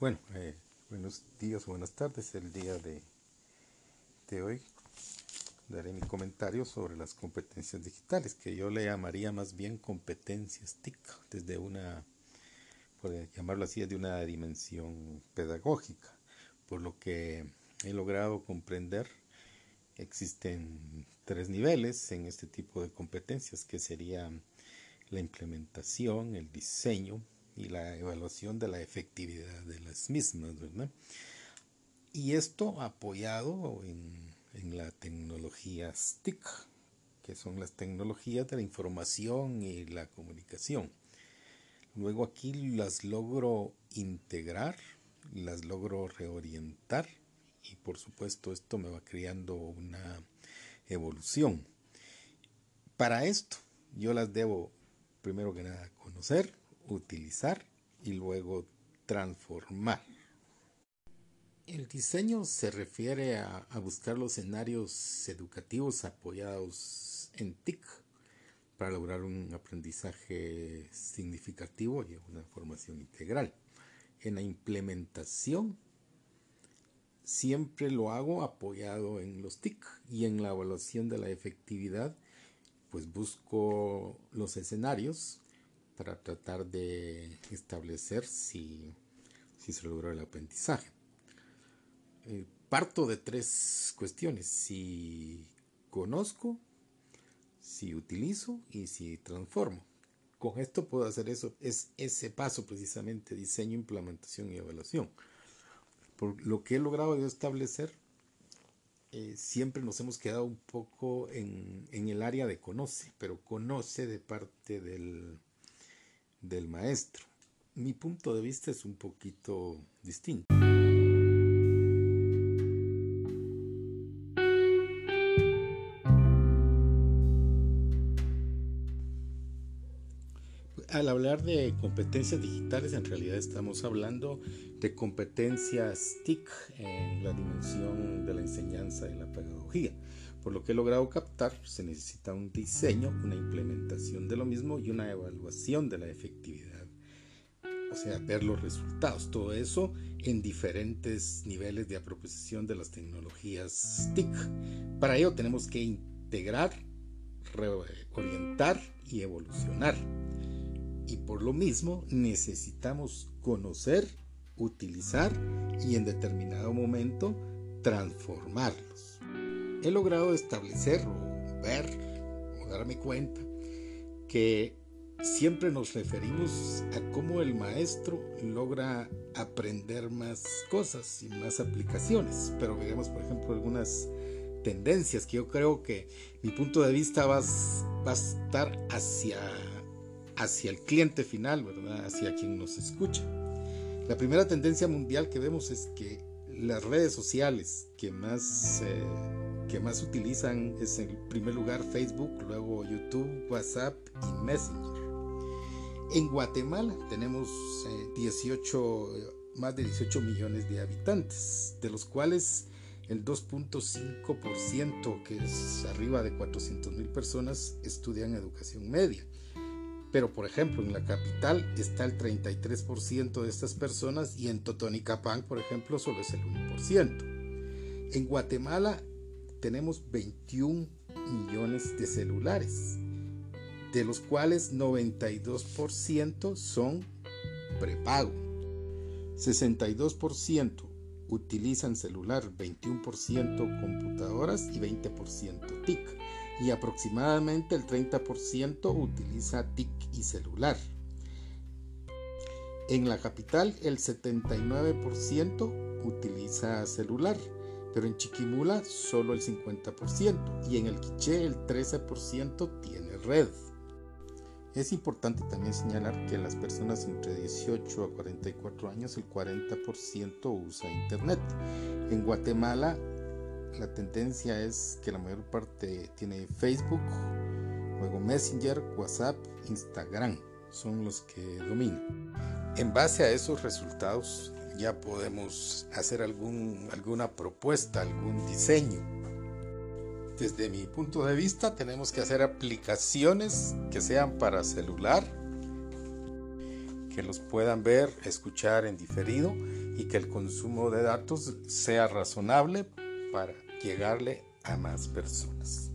Bueno, eh, buenos días buenas tardes. El día de, de hoy daré mi comentario sobre las competencias digitales, que yo le llamaría más bien competencias TIC, desde una, por llamarlo así, de una dimensión pedagógica. Por lo que he logrado comprender, existen tres niveles en este tipo de competencias, que serían la implementación, el diseño y la evaluación de la efectividad de las mismas, ¿verdad? Y esto apoyado en, en la tecnología TIC, que son las tecnologías de la información y la comunicación. Luego aquí las logro integrar, las logro reorientar y por supuesto esto me va creando una evolución. Para esto yo las debo primero que nada conocer, utilizar y luego transformar. El diseño se refiere a, buscar los escenarios educativos apoyados en TIC para lograr un aprendizaje significativo y una formación integral. En la implementación siempre lo hago apoyado en los TIC y en la evaluación de la efectividad pues busco los escenarios para tratar de establecer si, se logró el aprendizaje. Eh, parto de tres cuestiones, si conozco, si utilizo y si transformo. Con esto puedo hacer eso, es ese paso precisamente, diseño, implementación y evaluación. Por lo que he logrado yo establecer, eh, siempre nos hemos quedado un poco en, en el área de conoce, pero conoce de parte del, del maestro. Mi punto de vista es un poquito distinto. Al hablar de competencias digitales, en realidad estamos hablando de competencias TIC en la dimensión de la enseñanza y la pedagogía. Por lo que he logrado captar, se necesita un diseño, una implementación de lo mismo y una evaluación de la efectividad. O sea, ver los resultados. Todo eso en diferentes niveles de apropiación de las tecnologías TIC. Para ello tenemos que integrar, reorientar y evolucionar. Y por lo mismo necesitamos conocer, utilizar y en determinado momento transformarlos he logrado establecer o ver o darme cuenta que siempre nos referimos a cómo el maestro logra aprender más cosas y más aplicaciones. Pero veamos, por ejemplo, algunas tendencias que yo creo que mi punto de vista va, a estar hacia, hacia el cliente final, ¿verdad? Hacia quien nos escucha. La primera tendencia mundial que vemos es que las redes sociales que más... Eh, que más utilizan es en primer lugar Facebook, luego YouTube, WhatsApp y Messenger. En Guatemala tenemos 18, eh, más de 18 millones de habitantes, de los cuales el 2.5%, que es arriba de 400 mil personas, estudian educación media. Pero, por ejemplo, en la capital está el 33% de estas personas y en Totonicapán, por ejemplo, solo es el 1%. En Guatemala tenemos 21 millones de celulares, de los cuales 92% son prepago. 62% utilizan celular, 21% computadoras y 20% TIC. Y aproximadamente el 30% utiliza TIC y celular. En la capital el 79% utiliza celular pero en Chiquimula solo el 50% y en el Quiché el 13% tiene red. Es importante también señalar que las personas entre 18 a 44 años el 40% usa internet. En Guatemala la tendencia es que la mayor parte tiene Facebook, luego Messenger, WhatsApp, Instagram, son los que dominan. En base a esos resultados ya podemos hacer alguna propuesta, algún diseño. Desde mi punto de vista tenemos que hacer aplicaciones que sean para celular, que los puedan ver, escuchar en diferido y que el consumo de datos sea razonable para llegarle a más personas.